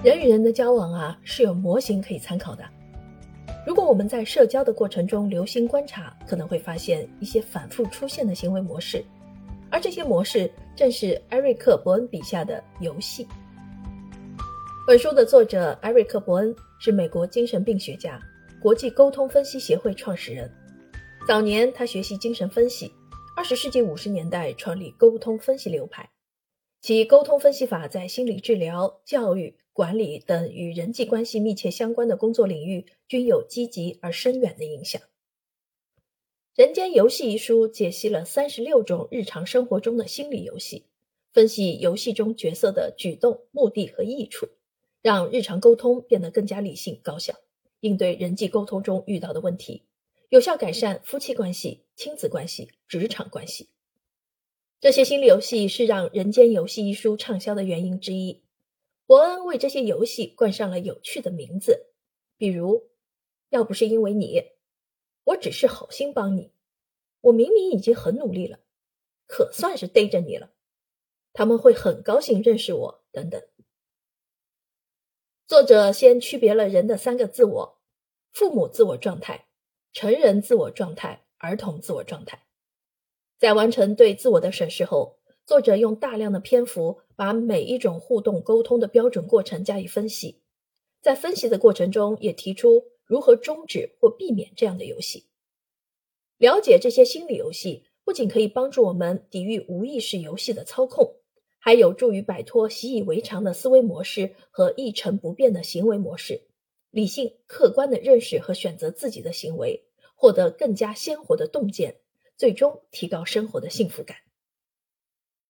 人与人的交往啊，是有模型可以参考的。如果我们在社交的过程中留心观察，可能会发现一些反复出现的行为模式，而这些模式正是艾瑞克·伯恩笔下的游戏。本书的作者艾瑞克·伯恩是美国精神病学家、国际沟通分析协会创始人。早年他学习精神分析，二十世纪五十年代创立沟通分析流派，其沟通分析法在心理治疗、教育。管理等与人际关系密切相关的工作领域均有积极而深远的影响。《人间游戏》一书解析了三十六种日常生活中的心理游戏，分析游戏中角色的举动、目的和益处，让日常沟通变得更加理性高效，应对人际沟通中遇到的问题，有效改善夫妻关系、亲子关系、职场关系。这些心理游戏是让《人间游戏》一书畅销的原因之一。伯恩为这些游戏冠上了有趣的名字，比如“要不是因为你，我只是好心帮你，我明明已经很努力了，可算是逮着你了，他们会很高兴认识我”等等。作者先区别了人的三个自我：父母自我状态、成人自我状态、儿童自我状态。在完成对自我的审视后。作者用大量的篇幅把每一种互动沟通的标准过程加以分析，在分析的过程中也提出如何终止或避免这样的游戏。了解这些心理游戏，不仅可以帮助我们抵御无意识游戏的操控，还有助于摆脱习以为常的思维模式和一成不变的行为模式，理性客观地认识和选择自己的行为，获得更加鲜活的洞见，最终提高生活的幸福感。